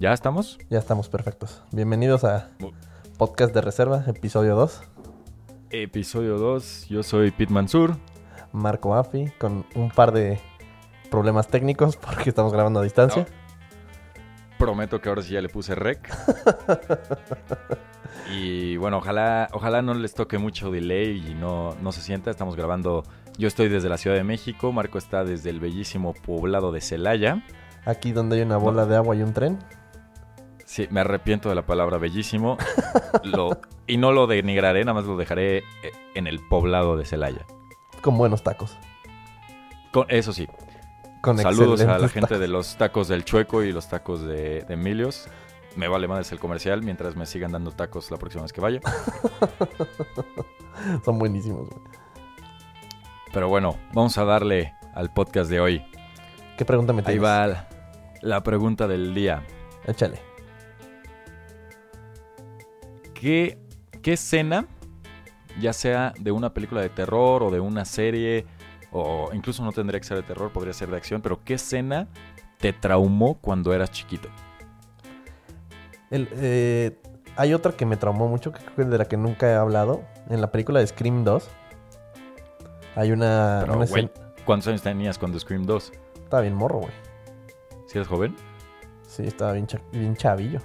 ¿Ya estamos? Ya estamos perfectos. Bienvenidos a Podcast de Reserva, episodio 2. Episodio 2, yo soy Pete Mansur. Marco Afi, con un par de problemas técnicos porque estamos grabando a distancia. Prometo que ahora sí ya le puse rec. y bueno, ojalá, ojalá no les toque mucho delay y no, no se sienta. Estamos grabando. Yo estoy desde la Ciudad de México, Marco está desde el bellísimo poblado de Celaya. Aquí donde hay una bola de agua y un tren. Sí, me arrepiento de la palabra bellísimo. lo, y no lo denigraré, nada más lo dejaré eh, en el poblado de Celaya. Con buenos tacos. Con, eso sí. Con Saludos a la gente tacos. de los tacos del Chueco y los tacos de, de Emilios. Me vale más el comercial mientras me sigan dando tacos la próxima vez que vaya. Son buenísimos, güey. Pero bueno, vamos a darle al podcast de hoy. ¿Qué pregunta me Ahí tienes? va la, la pregunta del día. Échale. ¿Qué, ¿Qué escena, ya sea de una película de terror o de una serie, o incluso no tendría que ser de terror, podría ser de acción, pero qué escena te traumó cuando eras chiquito? El, eh, hay otra que me traumó mucho, que creo que es de la que nunca he hablado. En la película de Scream 2. Hay una, Pero, una escena... ¿Cuántos años tenías cuando Scream 2? Estaba bien morro, güey. ¿Si eres joven? Sí, estaba bien, bien chavillo.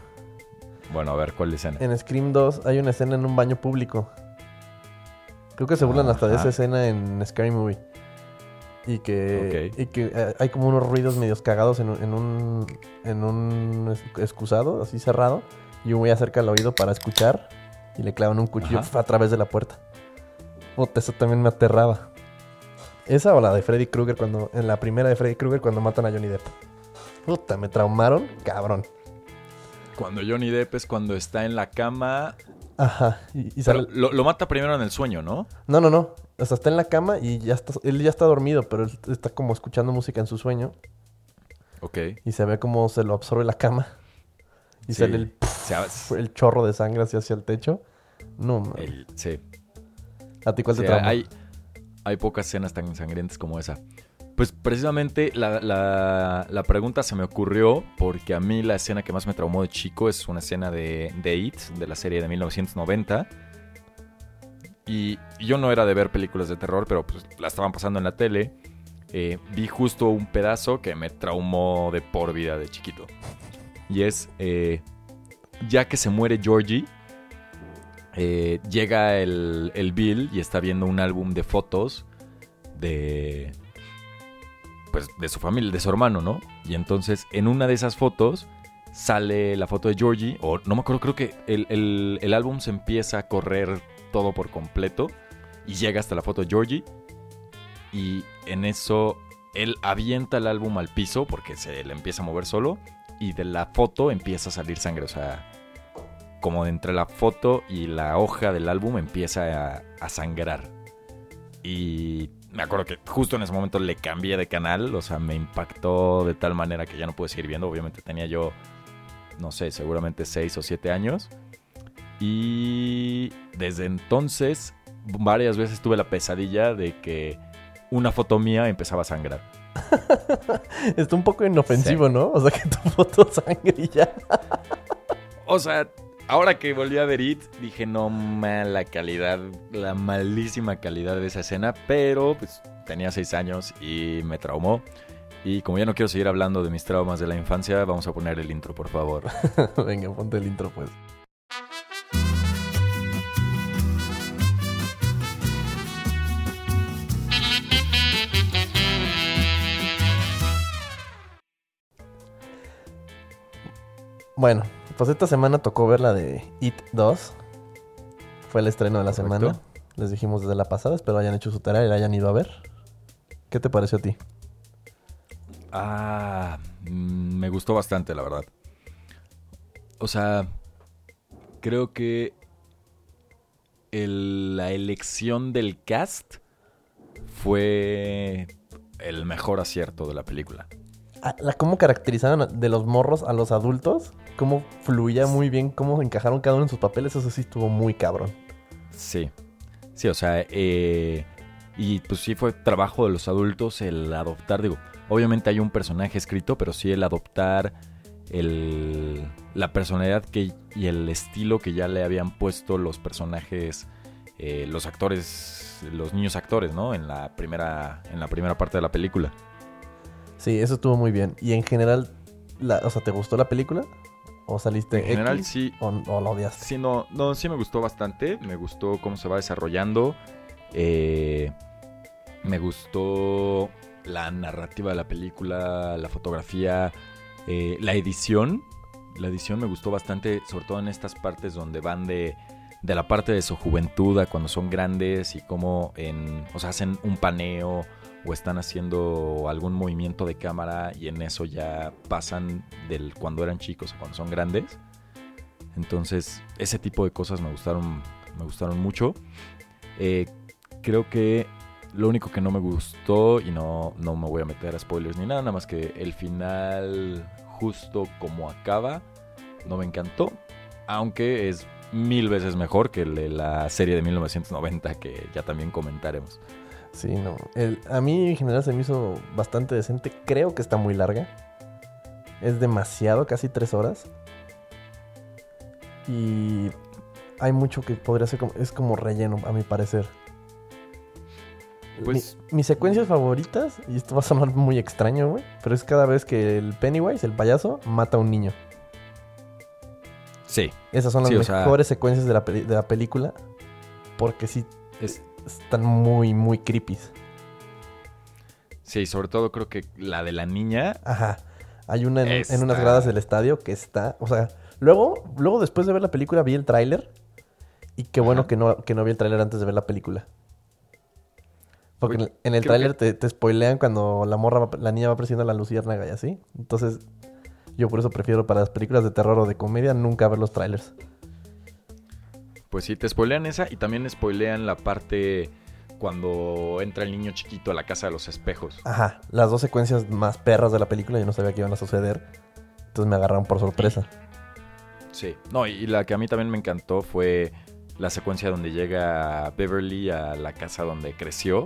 Bueno, a ver, ¿cuál escena? En Scream 2 hay una escena en un baño público. Creo que se burlan hasta de esa escena en Scary Movie. Y que, y que eh, hay como unos ruidos medios cagados en un, en un, en un excusado, así cerrado. Y yo voy acerca al oído para escuchar. Y le clavan un cuchillo Ajá. a través de la puerta. Puta, eso también me aterraba. Esa o la de Freddy Krueger cuando. En la primera de Freddy Krueger cuando matan a Johnny Depp. Puta, me traumaron, cabrón. Cuando Johnny Depp es cuando está en la cama. Ajá. Y, y Pero sale- lo, lo mata primero en el sueño, ¿no? No, no, no. O sea, está en la cama y ya está, él ya está dormido, pero él está como escuchando música en su sueño Ok. y se ve como se lo absorbe la cama y Sí. sale el, O sea, el chorro de sangre hacia, hacia el techo. No, man. el- sí. ¿A ti cuál Sí, te traumó? hay, hay pocas escenas tan sangrientas como esa. Pues precisamente la, la- pregunta se me ocurrió porque a mí la escena que más me traumó de chico es una escena de, de It, de la serie de 1990. Y yo no era de ver películas de terror, pero pues la estaban pasando en la tele. Eh, vi justo un pedazo que me traumó de por vida de chiquito. Y es, eh, ya que se muere Georgie, eh, llega el, el Bill y está viendo un álbum de fotos de pues de su familia, de su hermano, ¿no? Y entonces en una de esas fotos sale la foto de Georgie, o no me acuerdo, creo que el, el- el álbum se empieza a correr todo por completo y llega hasta la foto de Georgie y en eso él avienta el álbum al piso porque se le empieza a mover solo y de la foto empieza a salir sangre, o sea, como entre la foto y la hoja del álbum empieza a sangrar. Y me acuerdo que justo en ese momento le cambié de canal, o sea, me impactó de tal manera que ya no pude seguir viendo. Obviamente tenía yo, no sé, seguramente 6 o 7 años. Y desde entonces, varias veces tuve la pesadilla de que una foto mía empezaba a sangrar. Está un poco inofensivo, ¿no? O sea, que tu foto sangre ya. O sea, ahora que volví a ver It, dije, no mala calidad, la malísima calidad de esa escena, pero pues tenía seis años y me traumó. Y como ya no quiero seguir hablando de mis traumas de la infancia, vamos a poner el intro, por favor. Venga, ponte el intro, pues. Bueno, pues esta semana tocó ver la de It 2. Fue el estreno de la Correcto. semana. Les dijimos desde la pasada, espero hayan hecho su tarea y la hayan ido a ver. ¿Qué te pareció a ti? Ah, mm, me gustó bastante, la verdad. O sea, creo que el- la elección del cast fue el mejor acierto de la película. Ah, la- ¿Cómo caracterizaron de los morros a los adultos? ¿Cómo fluía muy bien? ¿Cómo encajaron cada uno en sus papeles? Eso sí estuvo muy cabrón. Sí, sí, o sea, eh, y pues sí fue trabajo de los adultos el adoptar, digo, obviamente hay un personaje escrito, pero sí el adoptar el, la personalidad que, y el estilo que ya le habían puesto los personajes, eh, los actores, los niños actores, ¿no? En la primera, en la primera parte de la película. Sí, eso estuvo muy bien. Y en general, la, o sea, ¿te gustó la película? ¿O saliste En general, X? sí. ¿O, o la odiaste? Sí, no, no, sí me gustó bastante. Me gustó cómo se va desarrollando. Eh, me gustó la narrativa de la película, la fotografía, eh, la edición. La edición me gustó bastante, sobre todo en estas partes donde van de, de la parte de su juventud a cuando son grandes y cómo en, o sea, hacen un paneo o están haciendo algún movimiento de cámara y en eso ya pasan del cuando eran chicos a cuando son grandes. Entonces, ese tipo de cosas me gustaron, me gustaron mucho. Eh, creo que lo único que no me gustó, y no, no me voy a meter a spoilers ni nada, nada más que el final, justo como acaba, no me encantó. Aunque es mil veces mejor que el de la serie de 1990 que ya también comentaremos. Sí, no. El- a mí en general se me hizo bastante decente. Creo que está muy larga. Es demasiado, casi tres horas. Y hay mucho que podría ser como... Es como relleno, a mi parecer. Pues- Mi- mis secuencias favoritas, y esto va a sonar muy extraño, güey, pero es cada vez que el Pennywise, el payaso, mata a un niño. Sí, Esas son las Sí, o sea- mejores secuencias de la, de la película. Porque sí, es, están muy, muy creepy. sí, sobre todo creo que la de la niña Ajá. Hay una en, unas gradas del estadio que está. O sea, luego, luego después de ver la película vi el tráiler. Y qué bueno Ajá. que no, que no vi el tráiler antes de ver la película. Porque en el- tráiler que- te, te spoilean cuando la morra, va- la niña va presionando a la luciérnaga y así. Entonces, yo por eso prefiero para las películas de terror o de comedia nunca ver los trailers. Pues sí, te spoilean esa y también spoilean la parte cuando entra el niño chiquito a la casa de los espejos. Ajá, las dos secuencias más perras de la película yo no sabía que iban a suceder. Entonces me agarraron por sorpresa. Sí. No, y la que a mí también me encantó fue la secuencia donde llega Beverly a la casa donde creció.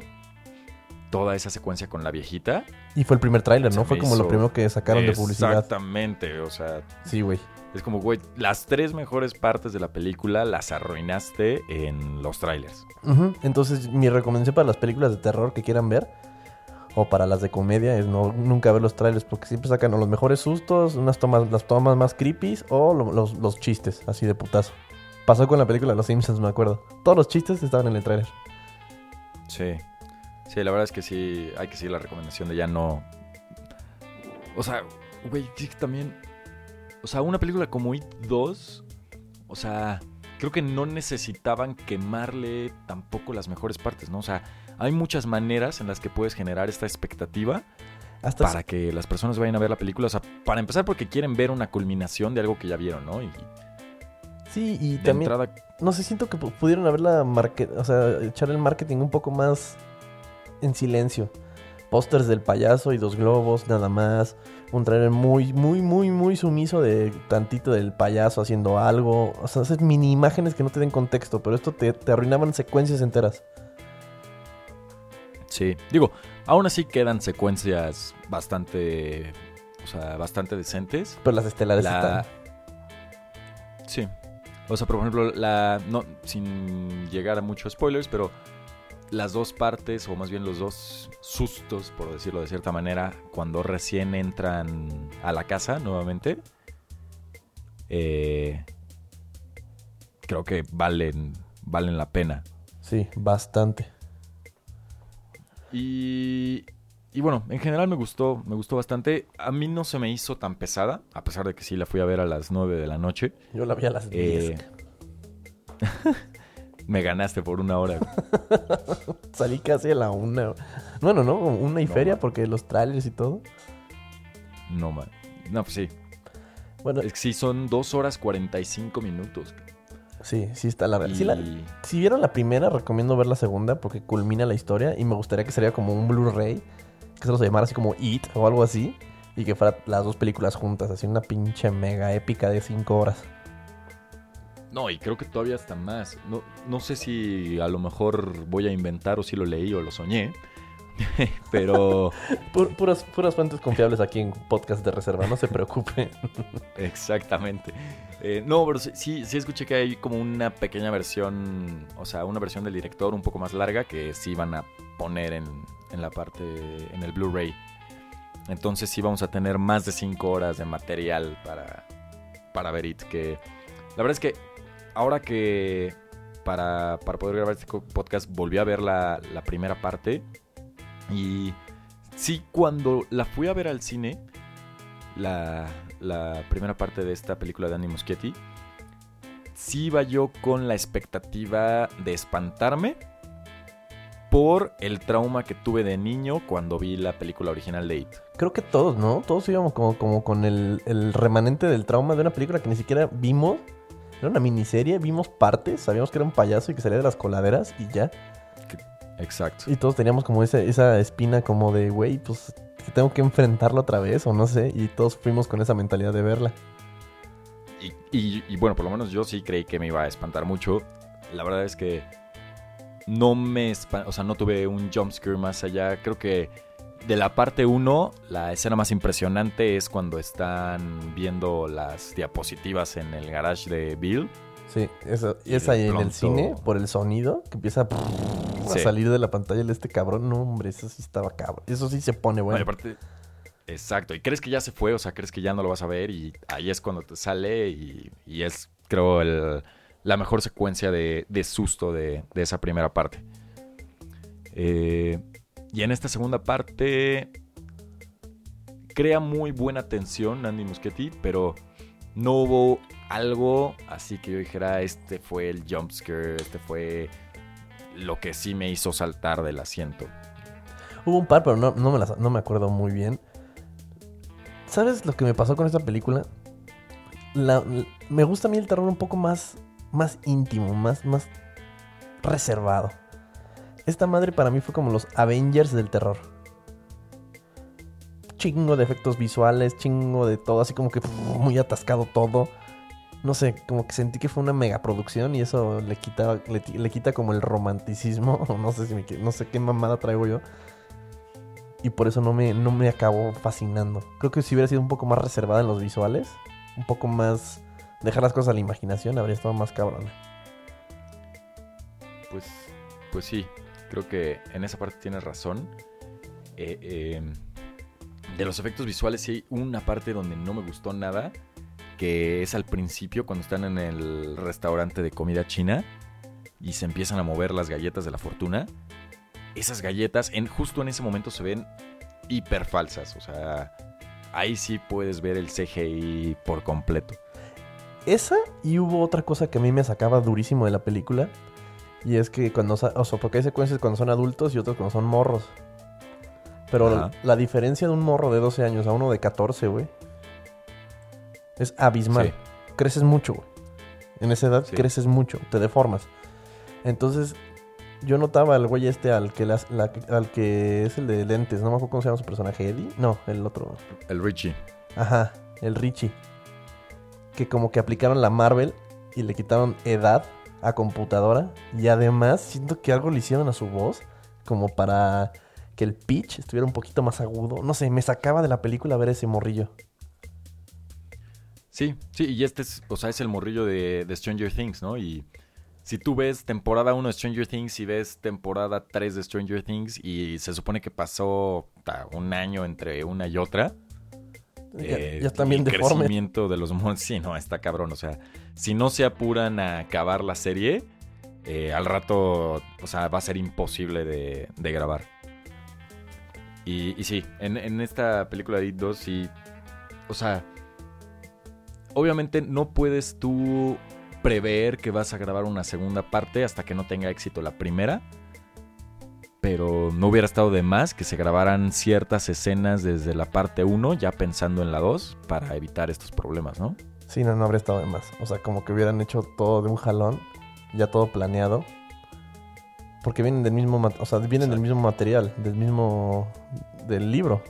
Toda esa secuencia con la viejita. Y fue el primer tráiler, ¿no? Fue como lo primero que sacaron de publicidad. Exactamente, o sea, Sí, güey. es como, güey, las tres mejores partes de la película las arruinaste en los trailers. Entonces, mi recomendación para las películas de terror que quieran ver, o para las de comedia, es no, nunca ver los trailers, porque siempre sacan o los mejores sustos, unas tomas, las tomas más creepy, o lo- los, los chistes, así de putazo. Pasó con la película de Los Simpsons, me acuerdo. Todos los chistes estaban en el trailer. Sí. Sí, la verdad es que sí, hay que seguir la recomendación de ya no. O sea, güey, sí que también. O sea, una película como It 2, o sea, creo que no necesitaban quemarle tampoco las mejores partes, ¿no? O sea, hay muchas maneras en las que puedes generar esta expectativa Hasta para que las personas vayan a ver la película. O sea, para empezar, porque quieren ver una culminación de algo que ya vieron, ¿no? Y Sí, y de también, entrada, no sé, siento que pu- pudieron haberla, market, o sea, echar el marketing un poco más en silencio. Pósters del payaso y dos globos, nada más. Un trailer muy, muy, muy, muy sumiso de tantito del payaso haciendo algo. O sea, esas mini imágenes que no te den contexto, pero esto te, te arruinaban secuencias enteras. Sí, digo, aún así quedan secuencias bastante, o sea, bastante decentes. Pero las estelares La... están. Sí. O sea, por ejemplo, la no sin llegar a muchos spoilers, pero las dos partes o más bien los dos sustos, por decirlo de cierta manera, cuando recién entran a la casa nuevamente, eh, creo que valen valen la pena. Sí, bastante. Y, y bueno, en general me gustó, me gustó bastante. A mí no se me hizo tan pesada, a pesar de que sí la fui a ver a las 9 de la noche. Yo la vi a las 10. Eh, me ganaste por una hora. Salí casi a la una. Bueno, no, una y No, feria man. porque los trailers y todo. No, man. No, pues sí. Bueno, Es que sí, son 2 horas 45 minutos. sí, sí está larga. Y- Sí la- Si vieron la primera, recomiendo ver la segunda porque culmina la historia y me gustaría que sería como un Blu-ray, que se los llamara así como It o algo así, y que fuera las dos películas juntas, así una pinche mega épica de cinco horas. No, y creo que todavía hasta más. No, no sé si a lo mejor voy a inventar o si lo leí o lo soñé. Pero Pu- puras, puras fuentes confiables aquí en podcast de reserva, no se preocupe. Exactamente. Eh, no, pero sí, sí, sí escuché que hay como una pequeña versión, o sea, una versión del director un poco más larga que sí van a poner en, en la parte, en el Blu-ray. Entonces sí vamos a tener más de 5 horas de material para, para ver It. Que la verdad es que ahora que para, para poder grabar este podcast volví a ver la, la primera parte y sí, cuando la fui a ver al cine, la, la primera parte de esta película de Andy Muschietti, sí iba yo con la expectativa de espantarme por el trauma que tuve de niño cuando vi la película original de. Creo que todos, ¿no? Todos íbamos como, como con el, el remanente del trauma de una película que ni siquiera vimos. Era una miniserie, vimos partes, sabíamos que era un payaso y que salía de las coladeras y ya. Exacto. Y todos teníamos como esa, esa espina como de, güey, pues tengo que enfrentarlo otra vez o no sé. Y todos fuimos con esa mentalidad de verla. Y, y- y bueno, por lo menos yo sí creí que me iba a espantar mucho. La verdad es que no me espan- o sea, no tuve un jumpscare más allá. Creo que de la parte 1, la escena más impresionante es cuando están viendo las diapositivas en el garage de Bill. Sí, eso, Y es ahí en el cine, por el sonido, que empieza a, Sí. salir de la pantalla de este cabrón. No, hombre, eso sí estaba cabrón. Eso sí se pone bueno. aparte, exacto. Y crees que ya se fue, o sea, crees que ya no lo vas a ver y ahí es cuando te sale y, y es, creo, el- la mejor secuencia de, de susto de, de esa primera parte. Eh, y en esta segunda parte crea muy buena tensión Andy Muschietti, pero no hubo algo así que yo dijera, este fue el jumpscare, este fue lo que sí me hizo saltar del asiento. Hubo un par, pero no, no, me no me acuerdo muy bien. ¿Sabes lo que me pasó con esta película? Me gusta a mí el terror un poco más, más íntimo, más, más reservado. Esta madre para mí fue como los Avengers del terror. Chingo de efectos visuales, chingo de todo, así como que muy atascado todo. No sé, como que sentí que fue una megaproducción y eso le quita, le, quita como el romanticismo. No sé si me, no sé qué mamada traigo yo. Y por eso no me, no me acabó fascinando. Creo que si hubiera sido un poco más reservada en los visuales, un poco más dejar las cosas a la imaginación, habría estado más cabrón. Pues, pues sí, creo que en esa parte tienes razón. Eh, eh, de los efectos visuales sí hay una parte donde no me gustó nada, que es al principio cuando están en el restaurante de comida china y se empiezan a mover las galletas de la fortuna. Esas galletas en, justo en ese momento se ven hiper falsas, o sea, ahí sí puedes ver el CGI por completo. Esa y hubo otra cosa que a mí me sacaba durísimo de la película. Y es que cuando, o sea, porque hay secuencias cuando son adultos y otras cuando son morros. Pero la diferencia de un morro de 12 años a uno de 14, güey, es abismal. Sí. Creces mucho, güey. En esa edad Sí. creces mucho, te deformas. Entonces, yo notaba al güey este, al que, las- la- al que es el de lentes, no me acuerdo cómo se llama su personaje, Eddie. No, el otro. El Richie. Ajá, el Richie. Que como que aplicaron la Marvel y le quitaron edad a computadora. Y además siento que algo le hicieron a su voz. Como para que el pitch estuviera un poquito más agudo. No sé, me sacaba de la película ver ese morrillo. Sí, sí, y este es, o sea, es el morrillo de, de Stranger Things, ¿no? Y si tú ves temporada 1 de Stranger Things y ves temporada 3 de Stranger Things y se supone que pasó un año entre una y otra. Eh, ya bien el crecimiento de los monstruos, sí, no, está cabrón. O sea, si no se apuran a acabar la serie, eh, al rato, o sea, va a ser imposible de, de grabar. Y, y sí, en, en esta película de It 2, sí, o sea, obviamente no puedes tú prever que vas a grabar una segunda parte hasta que no tenga éxito la primera. Pero no hubiera estado de más que se grabaran ciertas escenas desde la parte 1, ya pensando en la 2, para evitar estos problemas, ¿no? Sí, no, no habría estado de más. O sea, como que hubieran hecho todo de un jalón. Ya todo planeado. Porque vienen del mismo, o sea, vienen del mismo material, del mismo, del libro.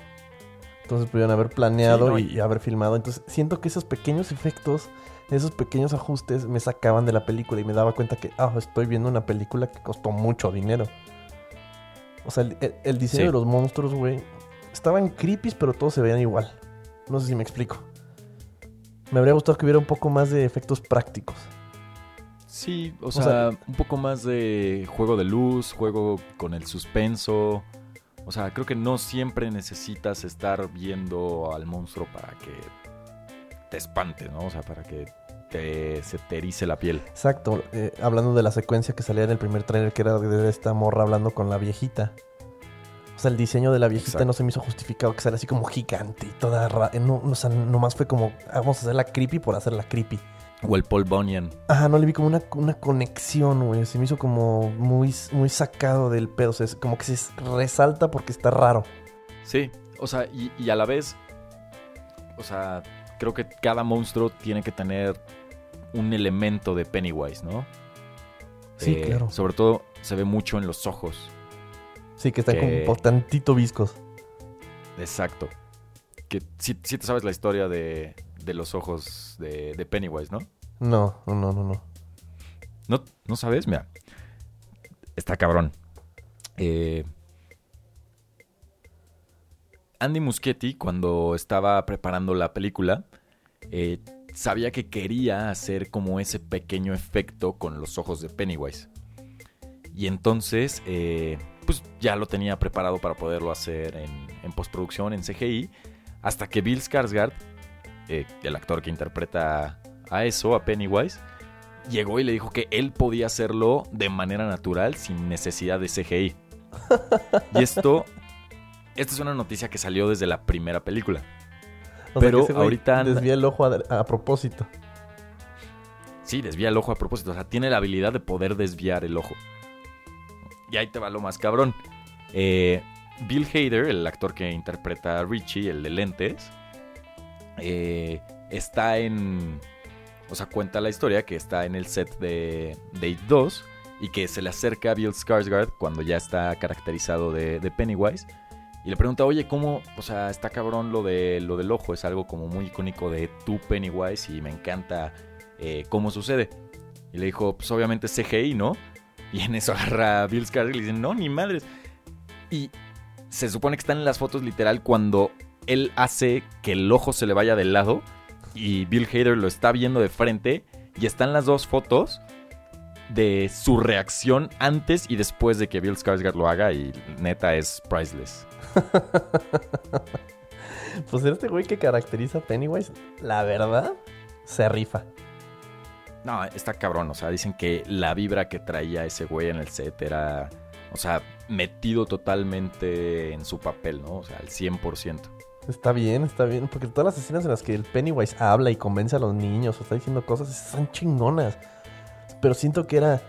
Entonces pudieron haber planeado Sí, no, y, y- y haber filmado. Entonces siento que esos pequeños efectos, esos pequeños ajustes me sacaban de la película y me daba cuenta que, ah, estoy viendo una película que costó mucho dinero. O sea, el, diseño Sí. de los monstruos, güey, estaban creepy, pero todos se veían igual. No sé si me explico. Me habría gustado que hubiera un poco más de efectos prácticos. Sí, o sea- sea, un poco más de juego de luz, juego con el suspenso. O sea, creo que no siempre necesitas estar viendo al monstruo para que te espante, ¿no? O sea, para que te, se te erice la piel. Exacto, eh, hablando de la secuencia que salía en el primer trailer, que era de esta morra hablando con la viejita. O sea, el diseño de la viejita Exacto. no se me hizo justificado que saliera así como gigante y toda rara. No, o sea, nomás fue como, "Ah, vamos a hacerla creepy por hacerla creepy. O el Paul Bunyan. Ajá, no le vi como una, una conexión, güey. Se me hizo como muy, muy sacado del pedo. O sea, es como que se resalta porque está raro. Sí, o sea, y, y a la vez, o sea, creo que cada monstruo tiene que tener un elemento de Pennywise, ¿no? Sí, Eh, claro. Sobre todo se ve mucho en los ojos. Sí, que están Que- como por tantito viscos. Exacto. Que sí, sí te sabes la historia de, de los ojos de, de Pennywise, ¿no? No, no, no, no, no. ¿no? ¿No sabes? Mira, está cabrón. Eh, Andy Muschietti, cuando estaba preparando la película, eh, sabía que quería hacer como ese pequeño efecto con los ojos de Pennywise. Y entonces, eh, pues ya lo tenía preparado para poderlo hacer en, en postproducción, en CGI, hasta que Bill Skarsgård, eh, el actor que interpreta a eso, a Pennywise, llegó y le dijo que él podía hacerlo de manera natural, sin necesidad de CGI. Y esto, esta es una noticia que salió desde la primera película. O Pero que ahorita anda- Desvía el ojo a, a propósito. Sí, desvía el ojo a propósito. O sea, tiene la habilidad de poder desviar el ojo. Y ahí te va lo más cabrón. Eh, Bill Hader, el actor que interpreta a Richie, el de lentes, eh, está en... O sea, cuenta la historia que está en el set de Date 2 y que se le acerca a Bill Skarsgård cuando ya está caracterizado de, de Pennywise y le pregunta, oye, ¿cómo? O sea, está cabrón lo, de, lo del ojo, es algo como muy icónico de tu Pennywise y me encanta eh, cómo sucede. Y le dijo, pues obviamente CGI, ¿no? Y en eso agarra Bill Skarsgård y le dice, no, ni madres. Y se supone que están en las fotos literal cuando él hace que el ojo se le vaya del lado y Bill Hader lo está viendo de frente y están las dos fotos de su reacción antes y después de que Bill Skarsgård lo haga y neta es priceless. Pues este güey que caracteriza a Pennywise, la verdad, se rifa. No, está cabrón, o sea, dicen que la vibra que traía ese güey en el set era, o sea, metido totalmente en su papel, ¿no? O sea, al 100%. Está bien, está bien. Porque todas las escenas en las que el Pennywise habla y convence a los niños o está diciendo cosas, están chingonas. Pero siento que era.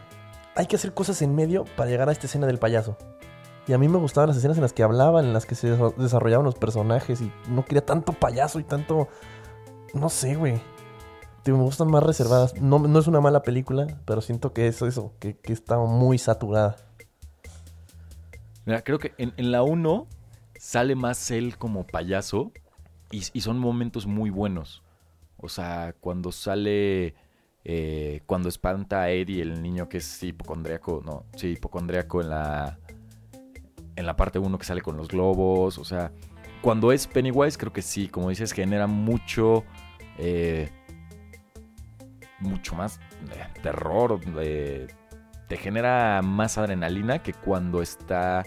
Hay que hacer cosas en medio para llegar a esta escena del payaso. Y a mí me gustaban las escenas en las que hablaban, en las que se desa- desarrollaban los personajes. Y no quería tanto payaso y tanto. No sé, güey. Me gustan más reservadas. No, no es una mala película, pero siento que es eso, que, que está muy saturada. Mira, creo que en, en la 1 sale más él como payaso y, y son momentos muy buenos. O sea, cuando sale, eh, cuando espanta a Eddie, el niño que es hipocondriaco, no, sí, hipocondriaco en la, en la parte 1 que sale con los globos. O sea, cuando es Pennywise, creo que sí, como dices, genera mucho, eh, mucho más eh, terror, eh, te genera más adrenalina que cuando está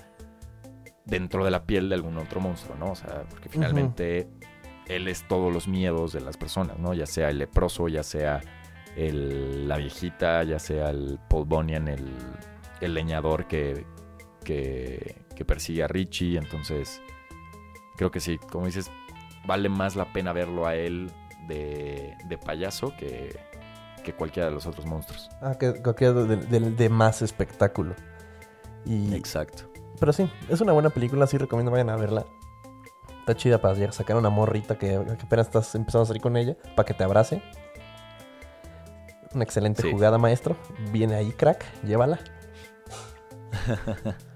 dentro de la piel de algún otro monstruo, ¿no? O sea, porque finalmente él es todos los miedos de las personas, ¿no? Ya sea el leproso, ya sea el- la viejita, ya sea el Paul Bunyan, el, el leñador que, que, que persigue a Richie. Entonces, creo que sí, como dices, vale más la pena verlo a él de, de payaso que, que cualquiera de los otros monstruos. Ah, que, que de, de- de más espectáculo. Y, Exacto. Pero sí, es una buena película, sí recomiendo vayan a verla. Está chida para llegar- sacar una morrita que, que apenas estás empezando a salir con ella, para que te abrace. Una excelente Sí. jugada, maestro. Viene ahí, crack, llévala.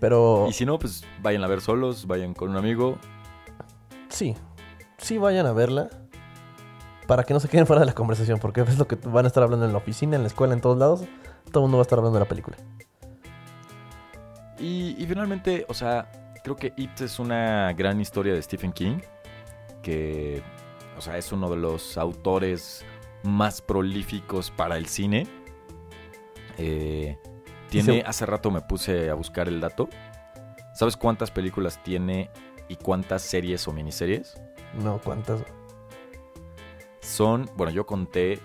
Pero Y si no, pues vayan a ver solos, vayan con un amigo. sí, sí vayan a verla. Para que no se queden fuera de la conversación, porque es lo que van a estar hablando en la oficina, en la escuela, en todos lados. Todo el mundo va a estar hablando de la película. Y, y finalmente, o sea, creo que It es una gran historia de Stephen King, que, o sea, es uno de los autores más prolíficos para el cine. Eh, tiene, hace rato me puse a buscar el dato. ¿Sabes cuántas películas tiene y cuántas series o miniseries? No, ¿cuántas? Son, bueno, yo conté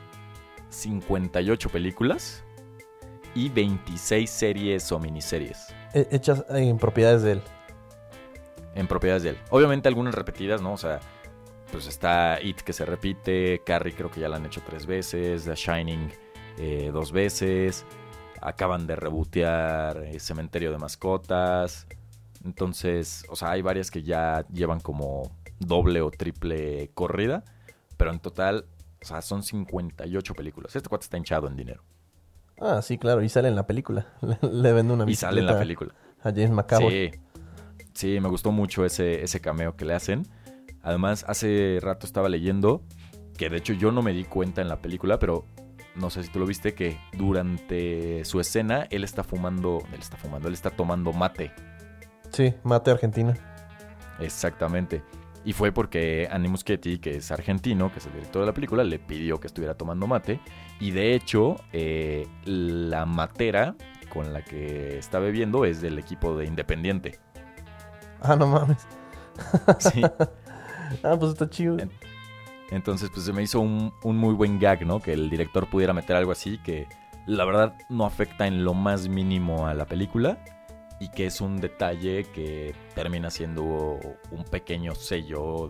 58 películas y 26 series o miniseries He- Hechas en propiedades de él. en propiedades de él. Obviamente algunas repetidas, ¿no? O sea, pues está It que se repite, Carrie creo que ya la han hecho tres veces, The Shining eh, dos veces, acaban de rebotear eh, Cementerio de Mascotas. Entonces, o sea, hay varias que ya llevan como doble o triple corrida, pero en total, o sea, son 58 películas. Este cuate está hinchado en dinero. Ah, sí, claro. Y sale en la película. Le, le vende una Y sale en la película. A James McAvoy. Sí, sí, me gustó mucho ese, ese cameo que le hacen. Además, hace rato estaba leyendo que de hecho yo no me di cuenta en la película, pero no sé si tú lo viste, que durante su escena él está fumando, él está fumando, él está tomando mate. Sí, mate argentina. Exactamente. Y fue porque Andy Muschietti, que es argentino, que es el director de la película, le pidió que estuviera tomando mate. Y de hecho, eh, la matera con la que está bebiendo es del equipo de Independiente. Ah, no mames. Sí. Ah, pues está chido. En- Entonces, pues se me hizo un, un muy buen gag, ¿no? Que el director pudiera meter algo así que la verdad no afecta en lo más mínimo a la película y que es un detalle que termina siendo un pequeño sello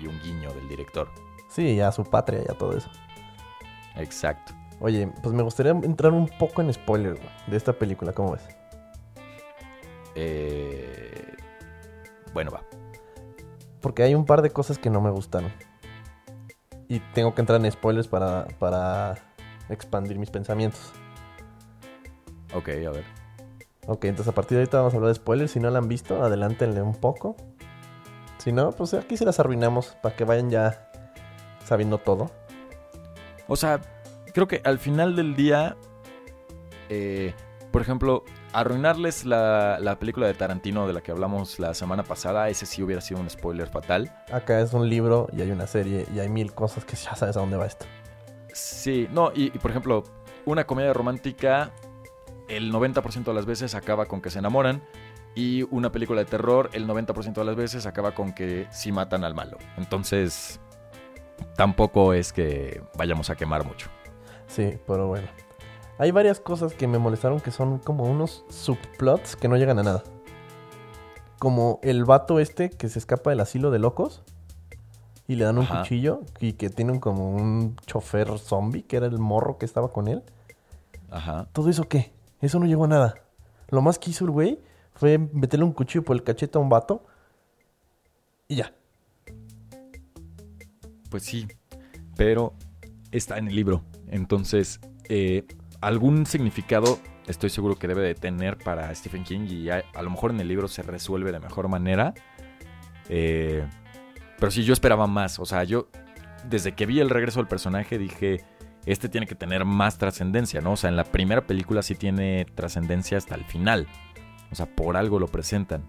y un guiño del director. Sí, ya su patria, ya todo eso. Exacto. Oye, pues me gustaría entrar un poco en spoilers güey, de esta película, ¿cómo ves? Eh, Bueno, va. Porque hay un par de cosas que no me gustaron. Y tengo que entrar en spoilers para, para expandir mis pensamientos. Ok, a ver. Ok, entonces a partir de ahorita vamos a hablar de spoilers. Si no la han visto, adelántenle un poco. Si no, pues aquí se las arruinamos para que vayan ya sabiendo todo. O sea, creo que al final del día, eh, por ejemplo, arruinarles la, la película de Tarantino de la que hablamos la semana pasada, ese sí hubiera sido un spoiler fatal. Acá es un libro y hay una serie y hay mil cosas que ya sabes a dónde va esto. Sí, no, y, y, por ejemplo, una comedia romántica, el 90% de las veces acaba con que se enamoran. Y una película de terror, el 90% de las veces acaba con que sí matan al malo. Entonces, tampoco es que vayamos a quemar mucho. Sí, pero bueno. Hay varias cosas que me molestaron que son como unos subplots que no llegan a nada. Como el vato este que se escapa del asilo de locos y le dan un Ajá. cuchillo y que tiene un- como un chofer zombie que era el morro que estaba con él. Ajá. ¿Todo eso qué? Eso no llegó a nada. Lo más que hizo el güey fue meterle un cuchillo por el cachete a un vato y ya. Pues sí, pero está en el libro. Entonces, eh, algún significado estoy seguro que debe de tener para Stephen King y a, lo mejor en el libro se resuelve de mejor manera. Eh, pero sí, yo esperaba más. O sea, yo desde que vi el regreso del personaje dije, este tiene que tener más trascendencia, ¿no? O sea, en la primera película sí tiene trascendencia hasta el final. O sea, por algo lo presentan.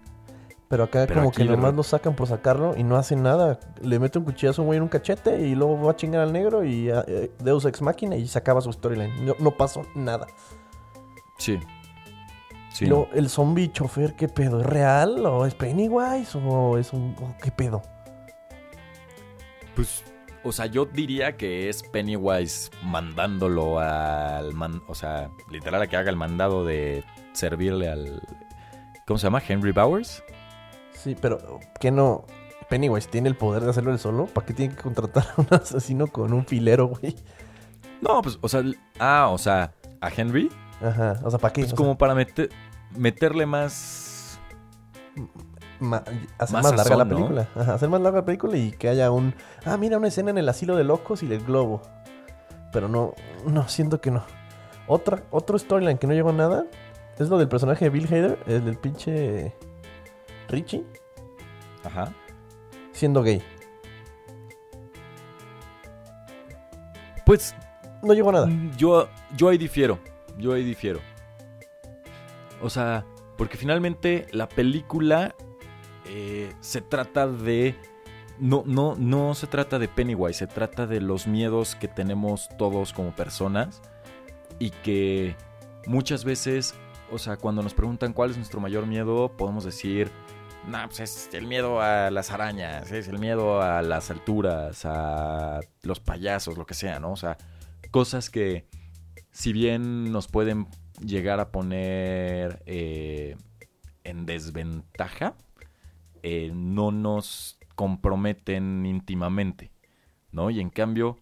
Pero acá Pero como que nomás lo sacan por sacarlo y no hacen nada. Le mete un cuchillazo a un güey en un cachete y luego va a chingar al negro y ah, eh, Deus Ex Machina y se acaba su storyline. No, no pasó nada. Sí. Sí. Luego, el zombie chofer, ¿qué pedo? ¿Es real? ¿O es Pennywise? ¿O es un... o qué pedo? Pues, o sea, yo diría que es Pennywise mandándolo al... man- o sea, literal a que haga el mandado de servirle al... ¿Cómo se llama? Henry Bowers. Sí, pero ¿qué no? Pennywise tiene el poder de hacerlo él solo. ¿Para qué tiene que contratar a un asesino con un filero, güey? No, pues, o sea... Ah, o sea, a Henry. Ajá. O sea, ¿para qué? Pues O como para meter, meterle más... ma- hacer más más, larga la película. Ajá, hacer más larga la película y que haya un... Ah, mira, una escena en el asilo de locos y el globo. Pero no, no, siento que no. Otra, otro storyline que no llegó a nada es lo del personaje de Bill Hader, el del pinche Richie, Ajá. siendo gay. Pues No llegó a nada. Mm, Yo, yo ahí difiero. Yo ahí difiero. O sea, Porque finalmente la película eh, se trata de... No, no, no se trata de Pennywise, se trata de los miedos que tenemos todos como personas y que muchas veces, o sea, cuando nos preguntan cuál es nuestro mayor miedo, podemos decir, nah, pues es el miedo a las arañas, es el miedo a las alturas, a los payasos, lo que sea, ¿no? O sea, cosas que si bien nos pueden llegar a poner eh, en desventaja, eh, no nos comprometen íntimamente, ¿no? Y en cambio,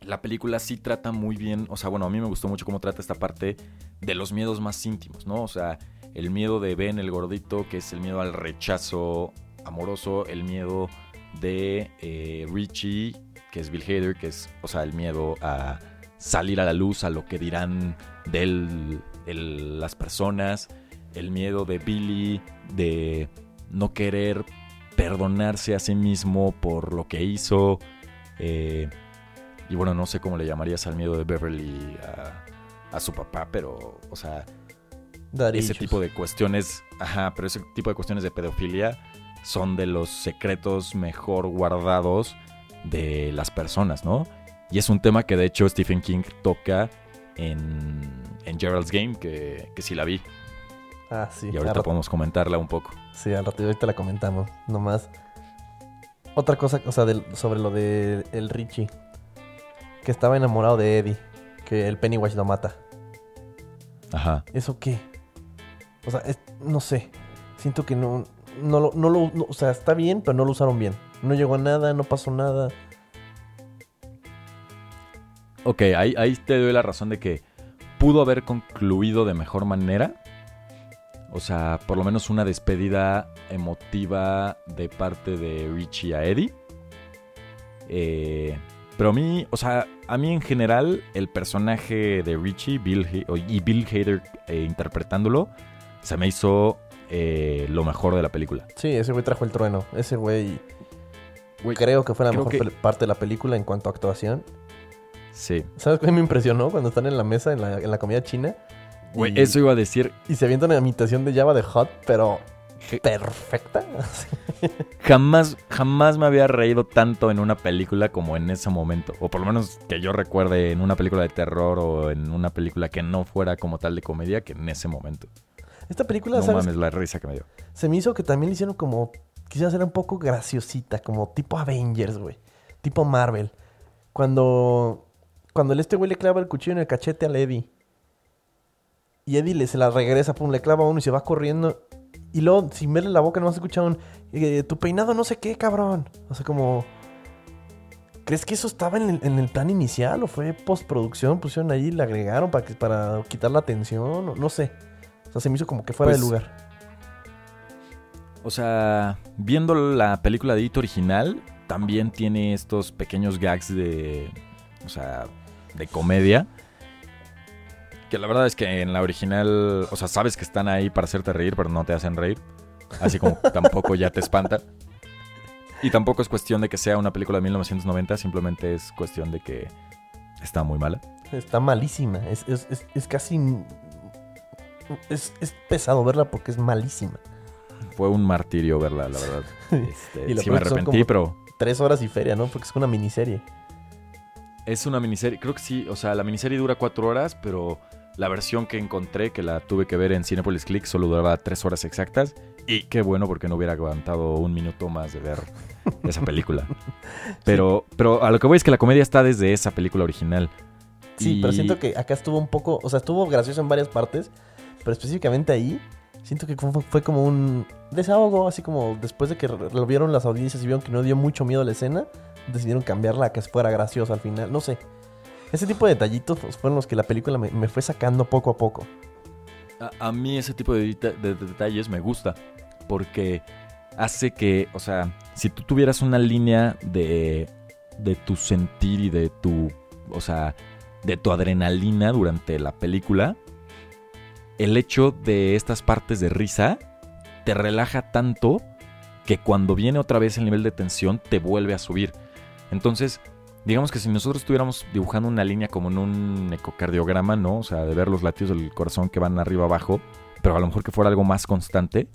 la película sí trata muy bien, o sea, bueno, a mí me gustó mucho cómo trata esta parte de los miedos más íntimos, ¿no? O sea, el miedo de Ben el gordito, que es el miedo al rechazo amoroso, el miedo de eh, Richie, que es Bill Hader, que es, o sea, el miedo a salir a la luz, a lo que dirán de él las personas, el miedo de Billy de no querer perdonarse a sí mismo por lo que hizo. Eh, y bueno, no sé cómo le llamarías al miedo de Beverly a, su papá, pero, o sea, ese tipo de cuestiones, ajá, pero ese tipo de cuestiones de pedofilia son de los secretos mejor guardados de las personas, ¿no? Y es un tema que de hecho Stephen King toca en, en Gerald's Game, que, que sí la vi. Ah, sí. Y ahorita podemos comentarla un poco. Sí, al ratito ahorita la comentamos. Nomás. Otra cosa, o sea, sobre lo de el Richie. Que estaba enamorado de Eddie. Que el Pennywise lo mata. Ajá. ¿Eso qué? O sea, no sé. Siento que no, no, lo, no lo... o sea, está bien, pero no lo usaron bien. No llegó a nada, no pasó nada. Ok, ahí, ahí te doy la razón de que pudo haber concluido de mejor manera. O sea, por lo menos una despedida emotiva de parte de Richie a Eddie. Eh, pero a mí, o sea, a mí en general, el personaje de Richie Bill, y Bill Hader eh, interpretándolo, se me hizo eh, lo mejor de la película. Sí, ese güey trajo el trueno. Ese güey, creo que fue la mejor parte de la película en cuanto a actuación. Sí. ¿Sabes qué me impresionó cuando están en la mesa, en la, en la comida china? Güey, eso iba a decir. Y se avienta una imitación de Java de Hot, pero perfecta. jamás, jamás me había reído tanto en una película como en ese momento. O por lo menos que yo recuerde en una película de terror o en una película que no fuera como tal de comedia que en ese momento. Esta película, no mames la risa que me dio. Se me hizo que también le hicieron como. Quisiera ser un poco graciosita, como tipo Avengers, güey. Tipo Marvel. Cuando. Cuando el este güey le clava el cuchillo en el cachete a Eddie. Y Eddie le, se la regresa, pum, le clava uno y se va corriendo. Y luego, sin verle la boca, no se un eh, tu peinado no sé qué, cabrón. O sea, como... ¿Crees que eso estaba en el, plan inicial o fue postproducción? Pusieron ahí, le agregaron para, que, para quitar la atención, no, sé. O sea, se me hizo como que fuera de pues, lugar. O sea, viendo la película de It original, también tiene estos pequeños gags de. O sea, de comedia. Que la verdad es que en la original, o sea, sabes que están ahí para hacerte reír, pero no te hacen reír. Así como tampoco ya te espanta. Y tampoco es cuestión de que sea una película de 1990, simplemente es cuestión de que está muy mala. Está malísima, es, casi... Es, pesado verla porque es malísima. Fue un martirio verla, la verdad. Este, sí me arrepentí, pero... Tres horas y feria, ¿no? Porque es una miniserie. Es una miniserie, creo que sí, o sea, la miniserie dura cuatro horas, pero la versión que encontré, que la tuve que ver en Cinepolis Click, solo duraba tres horas exactas. Y qué bueno porque no hubiera aguantado un minuto más de ver esa película. Pero, pero a lo que voy es que la comedia está desde esa película original. Sí, pero siento que acá estuvo un poco, o sea, estuvo gracioso en varias partes, pero específicamente ahí siento que fue, como un desahogo, así como después de que lo vieron las audiencias y vieron que no dio mucho miedo a la escena, decidieron cambiarla a que fuera graciosa al final, no sé. Ese tipo de detallitos fueron los que la película me, fue sacando poco a poco. A, mí ese tipo de, detalles me gusta porque hace que, o sea, si tú tuvieras una línea de, de tu sentir y de tu, o sea, de tu adrenalina durante la película, el hecho de estas partes de risa te relaja tanto que cuando viene otra vez el nivel de tensión te vuelve a subir. Entonces, digamos que si nosotros estuviéramos dibujando una línea como en un ecocardiograma, ¿no? O sea, de ver los latidos del corazón que van arriba abajo, pero a lo mejor que fuera algo más constante,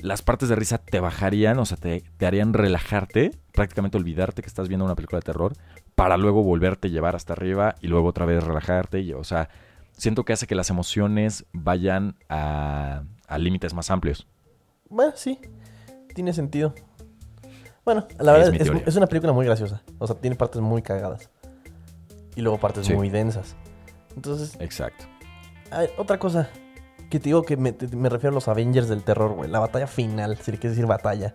las partes de risa te bajarían, o sea, te, harían relajarte, prácticamente olvidarte que estás viendo una película de terror, para luego volverte a llevar hasta arriba y luego otra vez relajarte. Y, o sea, siento que hace que las emociones vayan a, a límites más amplios. Bueno, sí, tiene sentido. Bueno, la Es verdad es, es una película muy graciosa. O sea, tiene partes muy cagadas. Y luego partes Sí. muy densas. Entonces, Exacto. hay otra cosa que te digo que me, refiero a los Avengers del terror, güey. La batalla final, si le quieres decir batalla.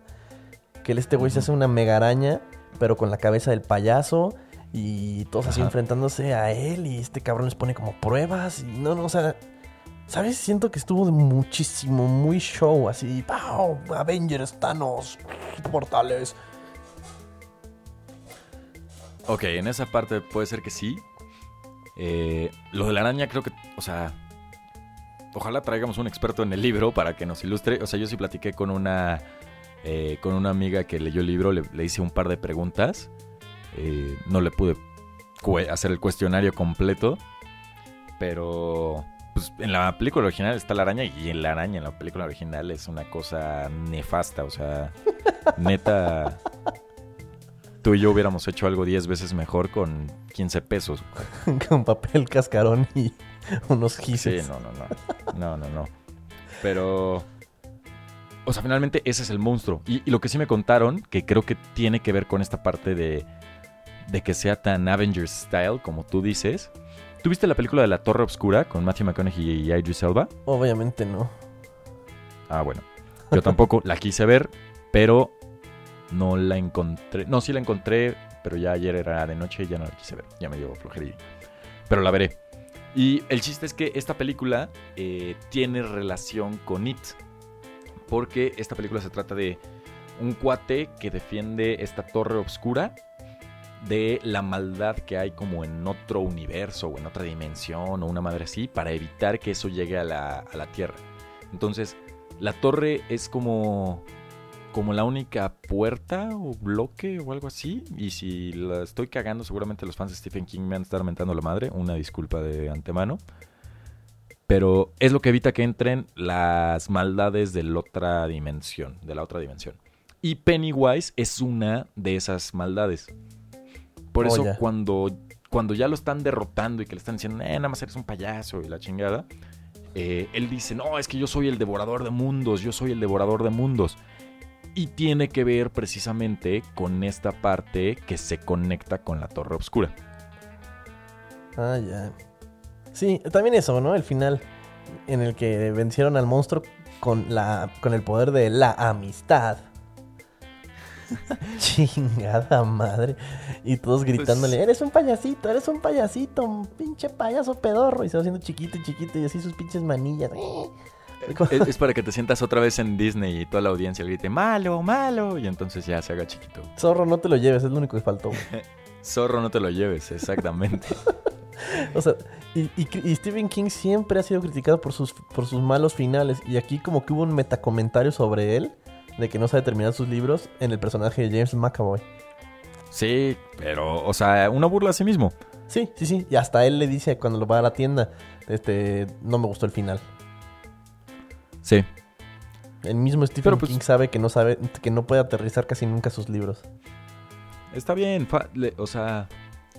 Que el este güey se hace una mega araña, pero con la cabeza del payaso. Y todos así Ajá. enfrentándose a él. Y este cabrón les pone como pruebas. Y no, no, o sea. ¿Sabes? Siento que estuvo de muchísimo, muy show. Así, ¡pau! Avengers, Thanos, portales. Ok, en esa parte puede ser que sí. Eh, lo de la araña creo que, o sea, ojalá traigamos un experto en el libro para que nos ilustre. O sea, yo sí platiqué con una, eh, con una amiga que leyó el libro, le, le hice un par de preguntas. Eh, no le pude hacer el cuestionario completo, pero pues, en la película original está la araña y en la araña en la película original es una cosa nefasta. O sea, neta tú y yo hubiéramos hecho algo 10 veces mejor con 15 pesos. con papel cascarón y unos Sí, gises. no, no, no. No, no, no. Pero. O sea, finalmente ese es el monstruo. Y, y lo que sí me contaron, que creo que tiene que ver con esta parte de. De que sea tan Avengers style, como tú dices. ¿Tuviste la película de la Torre Obscura con Matthew McConaughey y Idris Elba? Obviamente no. Ah, bueno. Yo tampoco la quise ver, pero no la encontré. No, sí la encontré, pero ya ayer era de noche y ya no la quise ver. Ya me dio flojería. Pero la veré. Y el chiste es que esta película eh, tiene relación con It. Porque esta película se trata de un cuate que defiende esta torre oscura de la maldad que hay como en otro universo o en otra dimensión o una madre así para evitar que eso llegue a la, a la Tierra. Entonces, la torre es como como la única puerta o bloque o algo así. Y si la estoy cagando, seguramente los fans de Stephen King me van a estar mentando la madre. Una disculpa de antemano. Pero es lo que evita que entren las maldades de la otra dimensión, de la otra dimensión. Y Pennywise es una de esas maldades. Por Oh, eso cuando, cuando ya lo están derrotando y que le están diciendo, eh, nada más eres un payaso y la chingada, eh, él dice, no, es que yo soy el devorador de mundos, yo soy el devorador de mundos. Y tiene que ver precisamente con esta parte que se conecta con la Torre Oscura. Ah, ya. Sí, también eso, ¿no? El final en el que vencieron al monstruo con la con el poder de la amistad. Chingada madre. Y todos gritándole, eres un payasito, eres un payasito, un pinche payaso pedorro. Y se va haciendo chiquito y chiquito y así sus pinches manillas. Es, es para que te sientas otra vez en Disney y toda la audiencia grite, malo, malo. Y entonces ya se haga chiquito. Zorro, no te lo lleves, es lo único que faltó. Zorro, no te lo lleves, exactamente. O sea, y, y- y Stephen King siempre ha sido criticado por sus, por sus malos finales. Y aquí como que hubo un metacomentario sobre él, de que no sabe terminar sus libros, en el personaje de James McAvoy. Sí, pero, o sea, una burla a sí mismo. Sí, sí, sí. Y hasta él le dice cuando lo va a la tienda, este, no me gustó el final. Sí. El mismo Stephen Pero, pues- King sabe que no sabe, que no puede aterrizar casi nunca sus libros. Está bien, le- o sea,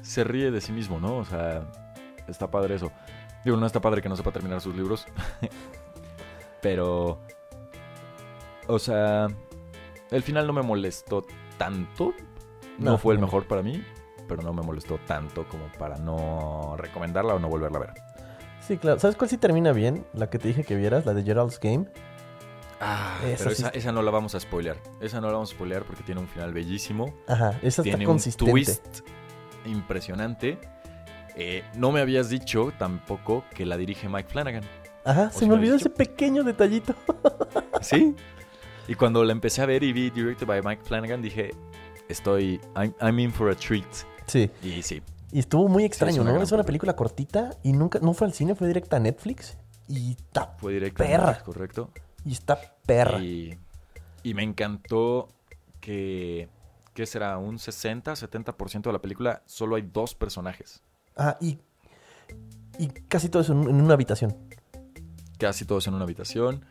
se ríe de sí mismo, ¿no? O sea, está padre eso. Digo, no está padre que no sepa terminar sus libros. Pero, o sea, el final no me molestó tanto. No, No, fue el mejor para mí, pero no me molestó tanto como para no recomendarla o no volverla a ver. Sí, claro. ¿Sabes cuál sí termina bien? La que te dije que vieras, la de Gerald's Game. Ah, Esa pero esa, no la vamos a spoilear. Esa no la vamos a spoilear porque tiene un final bellísimo. Ajá, esa está tiene un consistente. twist impresionante. Eh, no me habías dicho tampoco que la dirige Mike Flanagan. Ajá, ¿O se me lo olvidó ese pequeño detallito. ¿Sí? Y cuando la empecé a ver y vi Directed by Mike Flanagan, dije, estoy, I'm, I'm in for a treat. Sí. Y sí, Y estuvo muy es extraño, ¿no? Es una película cortita y nunca, no fue al cine, fue directa a Netflix. Y está, fue directo. Perra. Correcto. y está perra. Y, y me encantó que, ¿qué será? Un 60, 70% de la película, solo hay dos personajes. Ah, y, y casi todo eso en, en una habitación. casi todos en una habitación.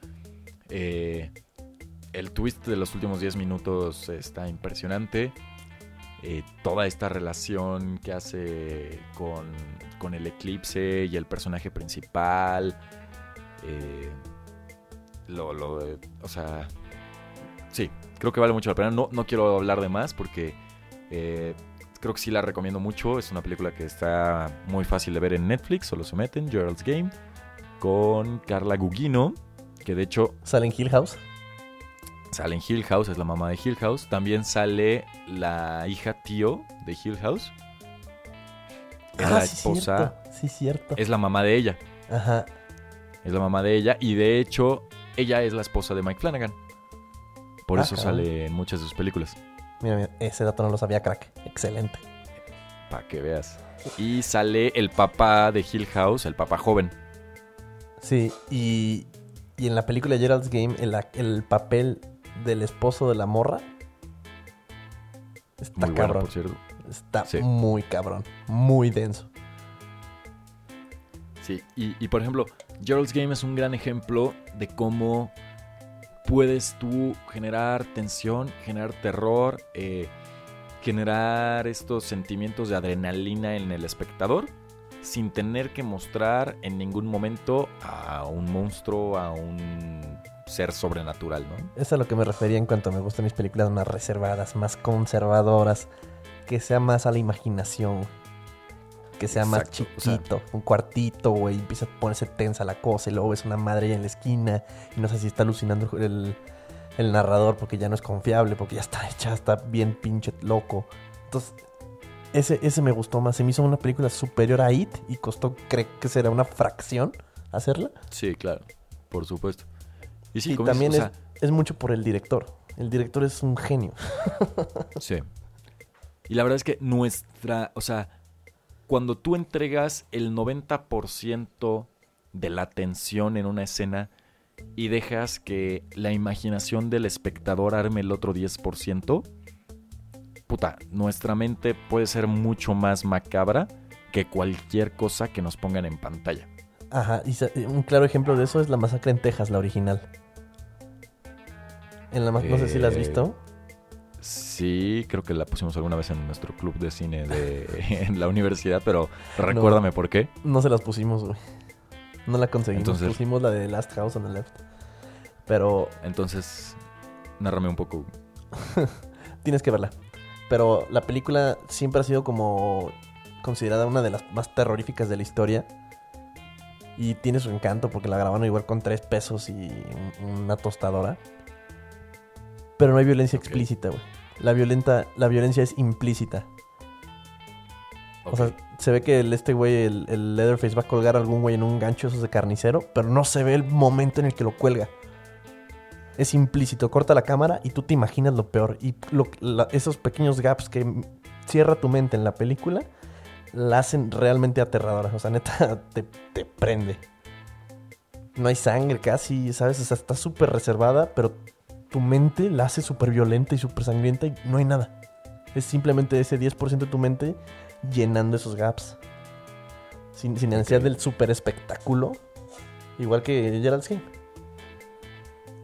Eh, el twist de los últimos 10 minutos está impresionante. Eh, toda esta relación que hace con, con, el eclipse y el personaje principal. Eh, lo, lo, o sea, sí, creo que vale mucho la pena. No, no quiero hablar de más porque eh, creo que sí la recomiendo mucho. Es una película que está muy fácil de ver en Netflix, solo se meten, Gerald's Game, con Carla Gugino, que de hecho... ¿Sale en Hill House? Sale en Hill House, es la mamá de Hill House. También sale la hija tío de Hill House. Es ah, la esposa. Sí, cierto. Es la mamá de ella. Ajá. Es la mamá de ella. Y de hecho, ella es la esposa de Mike Flanagan. Por ah, eso sale en muchas de sus películas. Mira, mira, ese dato no lo sabía, crack. Excelente. Para que veas. Y sale el papá de Hill House, el papá joven. Sí, y, y en la película Gerald's Game, el, el papel del esposo de la morra. Está cabrón. Está muy cabrón. Muy denso. Sí, y, por ejemplo, Gerald's Game es un gran ejemplo de cómo puedes tú generar tensión, generar terror, eh, generar estos sentimientos de adrenalina en el espectador sin tener que mostrar en ningún momento a un monstruo, a un ser sobrenatural, ¿no? Eso es a lo que me refería en cuanto me gustan mis películas más reservadas, más conservadoras, que sea más a la imaginación, que sea más chiquito, un cuartito, güey, empieza a ponerse tensa la cosa y luego ves una madre en la esquina y no sé si está alucinando el, el narrador porque ya no es confiable, porque ya está hecha, está bien pinche loco. Entonces, ese, ese me gustó más. Se me hizo una película superior a It y costó, creo que será una fracción hacerla. Sí, claro, por supuesto. Y, también es, mucho por el director. El director es un genio. sí. Y la verdad es que nuestra, o sea, cuando tú entregas el 90% de la atención en una escena y dejas que la imaginación del espectador arme el otro 10%, puta, nuestra mente puede ser mucho más macabra que cualquier cosa que nos pongan en pantalla. Ajá, y un claro ejemplo de eso es la masacre en Texas, la original. En la no sé si la has visto. Sí, creo que la pusimos alguna vez en nuestro club de cine de, en la universidad, pero recuérdame por qué. No se las pusimos, güey. No la conseguimos. Entonces, pusimos la de Last House on the Left. Pero. Entonces, narrame un poco. Tienes que verla. Pero la película siempre ha sido como considerada una de las más terroríficas de la historia. Y tiene su encanto porque la grabaron igual con tres pesos y una tostadora. Pero no hay violencia explícita, güey. La, violenta, la violencia es implícita. O sea, se ve que el, este güey, el, Leatherface, va a colgar a algún güey en un gancho esos de carnicero, pero no se ve el momento en el que lo cuelga. Es implícito, corta la cámara y tú te imaginas lo peor. Y esos pequeños gaps que cierra tu mente en la película la hacen realmente aterradora. O sea, neta, te, te prende. No hay sangre casi, ¿sabes? O sea, está súper reservada, pero tu mente la hace súper violenta y súper sangrienta y no hay nada. Es simplemente ese 10% de tu mente llenando esos gaps. Sin, sin necesidad del súper espectáculo. Igual que Gerald's Game.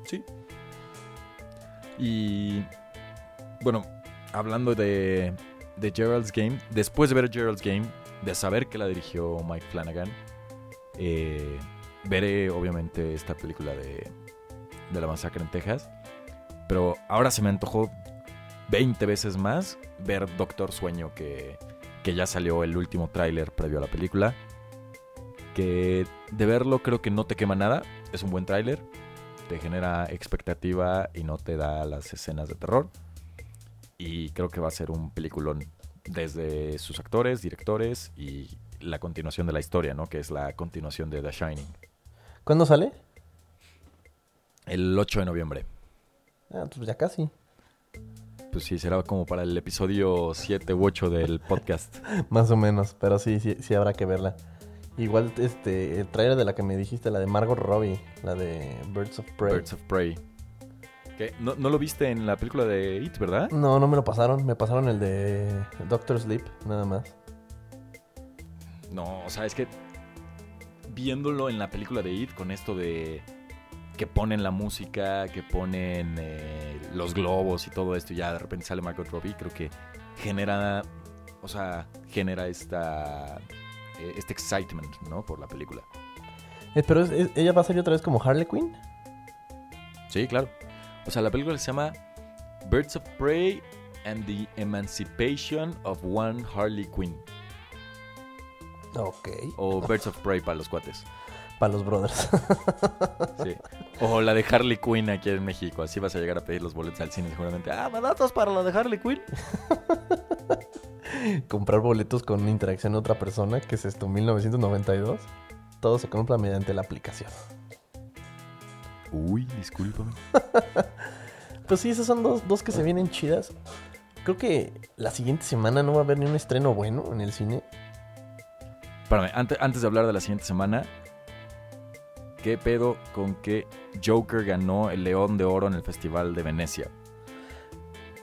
Sí. Y bueno, hablando de, de Gerald's Game, después de ver Gerald's Game, de saber que la dirigió Mike Flanagan, eh, veré obviamente esta película de, de la masacre en Texas. Pero ahora se me antojó 20 veces más ver Doctor Sueño, que, que ya salió el último tráiler previo a la película. Que de verlo creo que no te quema nada. Es un buen tráiler. Te genera expectativa y no te da las escenas de terror. Y creo que va a ser un peliculón desde sus actores, directores y la continuación de la historia, ¿no? Que es la continuación de The Shining. ¿Cuándo sale? El 8 de noviembre. Ah, pues ya casi. Pues sí, será como para el episodio 7 u 8 del podcast. Más o menos, pero sí, sí, sí habrá que verla. Igual este, el trailer de la que me dijiste, la de Margot Robbie, la de Birds of Prey. Birds of Prey. ¿No, ¿No, lo viste en la película de It, verdad? No, no me lo pasaron. Me pasaron el de Doctor Sleep, nada más. No, o sea, es que viéndolo en la película de It con esto de que ponen la música, que ponen eh, los globos y todo esto, y ya de repente sale Margot Robbie, creo que genera, o sea, genera esta, eh, este excitement, ¿no? Por la película. Eh, pero es- es- ella va a salir otra vez como Harley Quinn. Sí, claro. O sea, la película se llama Birds of Prey and the Emancipation of One Harley Quinn. Ok. O Birds of Prey para los cuates. Para los brothers. Sí. O la de Harley Quinn aquí en México. Así vas a llegar a pedir los boletos al cine seguramente. Ah, ¿me datos para la de Harley Quinn? Comprar boletos con interacción de otra persona, que es esto, 1992. Todo se compra mediante la aplicación. Uy, discúlpame. Pues sí, esas son dos, dos que se vienen chidas. Creo que la siguiente semana no va a haber ni un estreno bueno en el cine. Espérame, antes, antes de hablar de la siguiente semana, ¿qué pedo con que Joker ganó el León de Oro en el Festival de Venecia?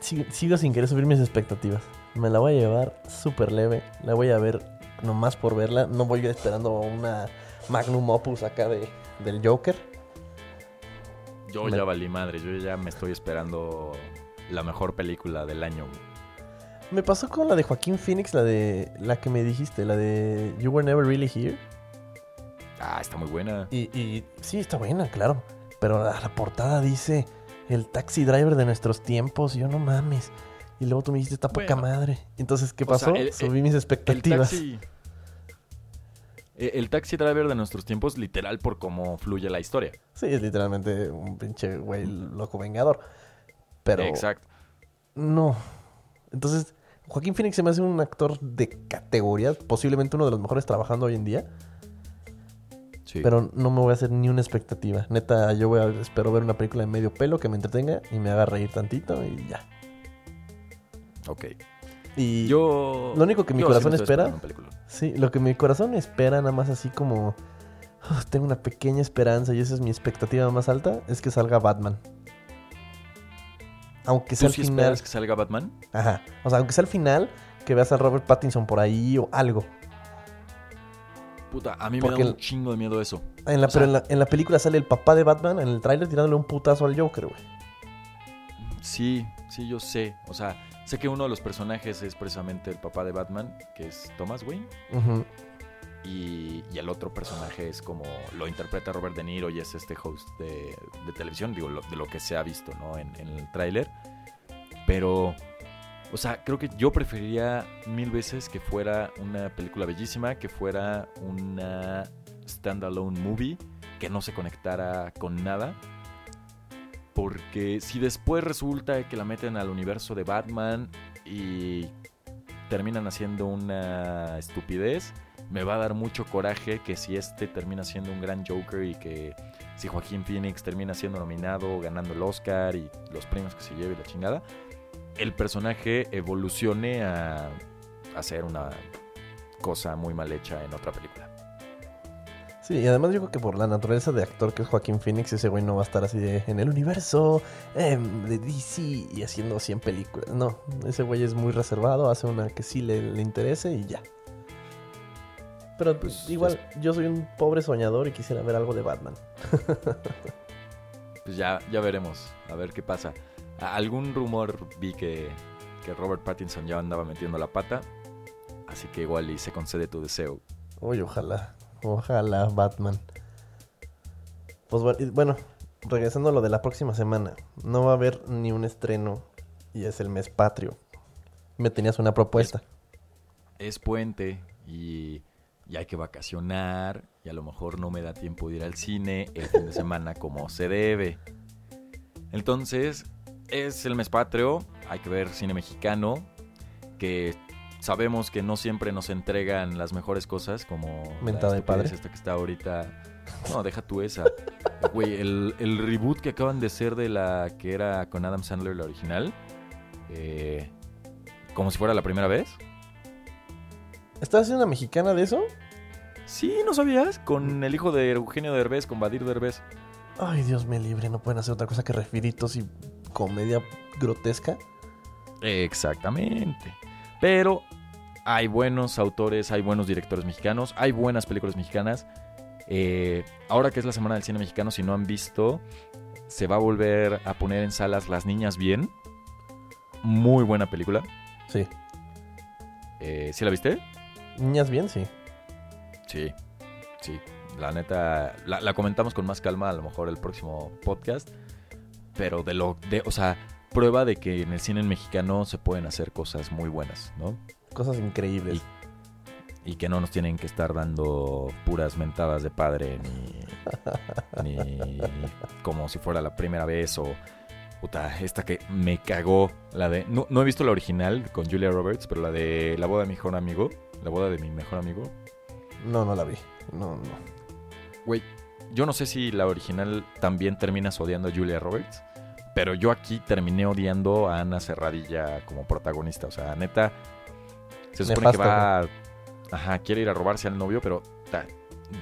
Sigo, sigo sin querer subir mis expectativas. Me la voy a llevar súper leve. La voy a ver nomás por verla. No voy a ir esperando una magnum opus acá de, del Joker. Yo Me- ya valí madre, yo ya me estoy esperando la mejor película del año. Me pasó con la de Joaquín Phoenix, la de la que me dijiste, la de You Were Never Really Here. Ah, está muy buena. Y, y sí, está buena, claro. Pero la, la portada dice el taxi driver de nuestros tiempos. Y yo no mames. Y luego tú me dijiste esta poca Bueno. madre. Entonces, ¿qué pasó? sea, el- Subí mis El expectativas. taxi... eh, El taxi driver de nuestros tiempos, literal por cómo fluye la historia. Sí, es literalmente un pinche güey loco vengador. Pero Exacto. no. Entonces, Joaquín Phoenix se me hace un actor de categoría, posiblemente uno de los mejores trabajando hoy en día. Sí. Pero no me voy a hacer ni una expectativa. Neta, yo voy a espero ver una película de medio pelo que me entretenga y me haga reír tantito y ya. Ok. Y Yo. Lo único que mi sí corazón espera- sí, lo que mi corazón espera, nada más así como "Uf, tengo una pequeña esperanza y esa es mi expectativa más alta, es que salga Batman. Aunque sea ¿Tú al sí final. esperas que salga Batman? Ajá. O sea, aunque sea al final, que veas a Robert Pattinson por ahí o algo. Puta, a mí me Porque da un chingo de miedo eso. En la, O sea- pero en la, en la película sale el papá de Batman en el tráiler tirándole un putazo al Joker, güey. Sí, sí, yo sé. O sea, sé que uno de los personajes es precisamente el papá de Batman, que es Thomas Wayne. Y, y el otro personaje es como lo interpreta Robert De Niro y es este host de, de televisión, digo, lo- de lo que se ha visto, ¿no? En, en el tráiler. Pero, o sea, creo que yo preferiría mil veces que fuera una película bellísima, que fuera una standalone movie, que no se conectara con nada. Porque si después resulta que la meten al universo de Batman y terminan haciendo una estupidez, me va a dar mucho coraje que si este termina siendo un gran Joker y que si Joaquín Phoenix termina siendo nominado, ganando el Oscar y los premios que se lleve y la chingada, el personaje evolucione a, ser una cosa muy mal hecha en otra película. Sí, y además yo creo que por la naturaleza de actor que es Joaquín Phoenix, ese güey no va a estar así de, en el universo em, de DC y haciendo 100 películas. No, ese güey es muy reservado, hace una que sí le, le interese y ya. Pero Pues, igual, yo soy un pobre soñador y quisiera ver algo de Batman. Pues ya, ya veremos, a ver qué pasa. Algún rumor vi que, que Robert Pattinson ya andaba metiendo la pata, así que igual y se concede tu deseo. Uy, ojalá, ojalá Batman. Pues bueno, regresando a lo de la próxima semana, no va a haber ni un estreno y es el mes patrio. Me tenías una propuesta. es puente y, y hay que vacacionar y a lo mejor no me da tiempo de ir al cine el fin de semana como se debe. Entonces, es el mes patrio, hay que ver cine mexicano, que sabemos que no siempre nos entregan las mejores cosas, como Mentada de padre. esta que está ahorita. No, deja tú esa. Güey, el, el reboot que acaban de hacer de la que era con Adam Sandler, la original, eh, como si fuera la primera vez. ¿Estás haciendo una mexicana de eso? Sí, ¿no sabías? Con el hijo de Eugenio Derbez, con Badir Derbez. Ay, Dios me libre, no pueden hacer otra cosa que refiritos y comedia grotesca. Exactamente. Pero hay buenos autores, hay buenos directores mexicanos, hay buenas películas mexicanas. Eh, ahora que es la Semana del Cine Mexicano, si no han visto, se va a volver a poner en salas Las Niñas Bien. Muy buena película. Sí. Eh, ¿Sí la viste? Niñas bien, sí. Sí, sí. La neta, la, la comentamos con más calma a lo mejor el próximo podcast. Pero de lo, de, o sea, prueba de que en el cine mexicano se pueden hacer cosas muy buenas, ¿no? Cosas increíbles. Y que no nos tienen que estar dando puras mentadas de padre ni, ni como si fuera la primera vez o puta, esta que me cagó, la de no, no he visto la original con Julia Roberts, pero la de la boda de mi mejor amigo, la boda de mi mejor amigo. No, no la vi. No, no. Güey, yo no sé si la original también terminas odiando a Julia Roberts, pero yo aquí terminé odiando a Ana Serradilla como protagonista, o sea, neta se supone Nefasto, que va ajá, quiere ir a robarse al novio, pero ta,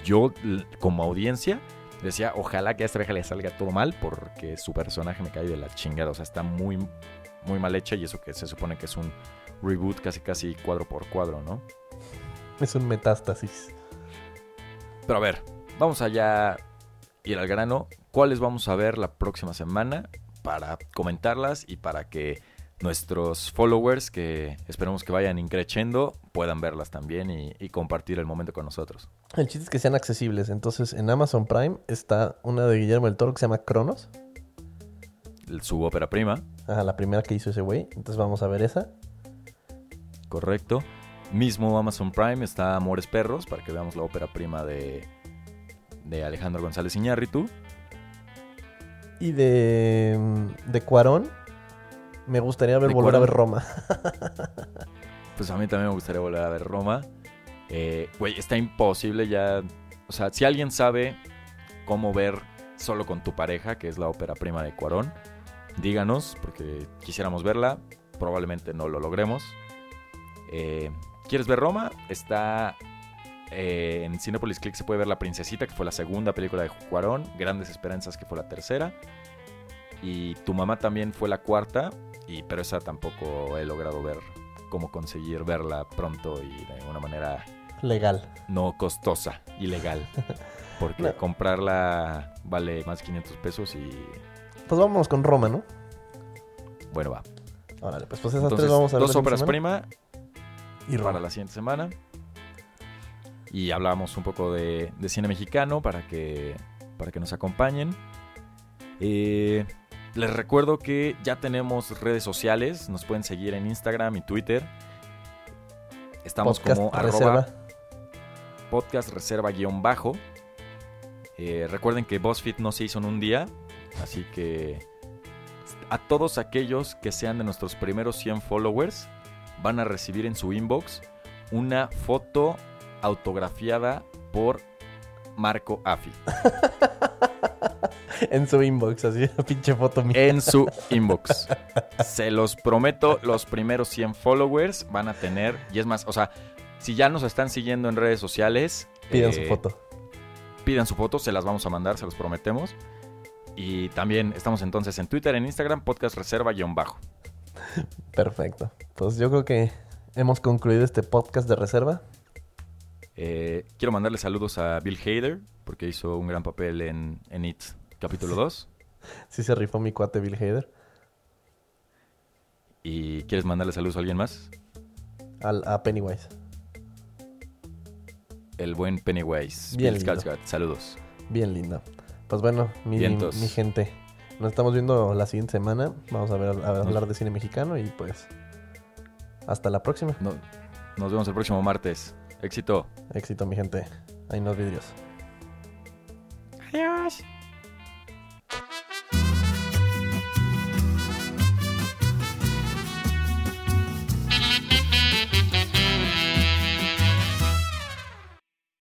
yo como audiencia decía, ojalá que a esta vieja le salga todo mal porque su personaje me cae de la chingada, o sea, está muy muy mal hecha y eso que se supone que es un reboot casi casi cuadro por cuadro, ¿no? Es un metástasis. Pero a ver, vamos allá ir al grano. ¿Cuáles vamos a ver la próxima semana para comentarlas y para que nuestros followers, que esperemos que vayan increciendo, puedan verlas también y, y compartir el momento con nosotros? El chiste es que sean accesibles. Entonces, en Amazon Prime está una de Guillermo del Toro que se llama Cronos. Su ópera prima, Ajá, la primera que hizo ese güey. Entonces vamos a ver esa. correcto. Mismo Amazon Prime está Amores Perros, para que veamos la ópera prima de, de Alejandro González Iñárritu. Y de, de Cuarón, me gustaría ver ¿De volver a ver? Roma. Pues a mí también me gustaría volver a ver Roma. Eh, Güey, está imposible ya. O sea, si alguien sabe cómo ver solo con tu pareja, que es la ópera prima de Cuarón, díganos, porque quisiéramos verla. Probablemente no lo logremos. Eh, ¿Quieres ver Roma? Está eh, en Cinepolis Click se puede ver La Princesita, que fue la segunda película de Cuarón. Grandes Esperanzas, que fue la tercera. Y Tu Mamá también fue la cuarta. Y, pero esa tampoco he logrado ver cómo conseguir verla pronto y de una manera Legal. no costosa y legal. Porque No. comprarla vale más de 500 pesos y Pues vámonos con Roma, ¿no? bueno, va. Órale, pues, pues esas Entonces, tres vamos a ver. dos siguiente prima y Roma. para la siguiente semana. Y hablamos un poco de, de cine mexicano para que, para que nos acompañen. Eh, les recuerdo que ya tenemos redes sociales. Nos pueden seguir en Instagram y Twitter. Estamos Podcast como Reserva. arroba podcast reserva guion bajo. Eh, recuerden que BuzzFeed no se hizo en un día, así que a todos aquellos que sean de nuestros primeros 100 followers van a recibir en su inbox una foto autografiada por Marco Afi En su inbox, así, una pinche foto mía. en su inbox. Se los prometo, los primeros 100 followers van a tener, y es más, o sea, si ya nos están siguiendo en redes sociales, Pidan eh, su foto. pidan su foto, se las vamos a mandar, se los prometemos. Y también estamos entonces en Twitter, en Instagram, podcast reserva-bajo. Perfecto. Pues yo creo que hemos concluido este podcast de reserva. Eh, quiero mandarle saludos a Bill Hader, porque hizo un gran papel en, en It capítulo 2. Sí se rifó mi cuate Bill Hader. ¿Y quieres mandarle saludos a alguien más? Al, a Pennywise. El buen Pennywise. Bien Bill lindo. Saludos. Bien lindo. Pues bueno, mi, gente. Nos estamos viendo la siguiente semana. Vamos a ver a hablar de cine mexicano y pues hasta la próxima. No- nos vemos el próximo martes. Éxito. Éxito mi gente. Ahí nos vidrios. Adiós.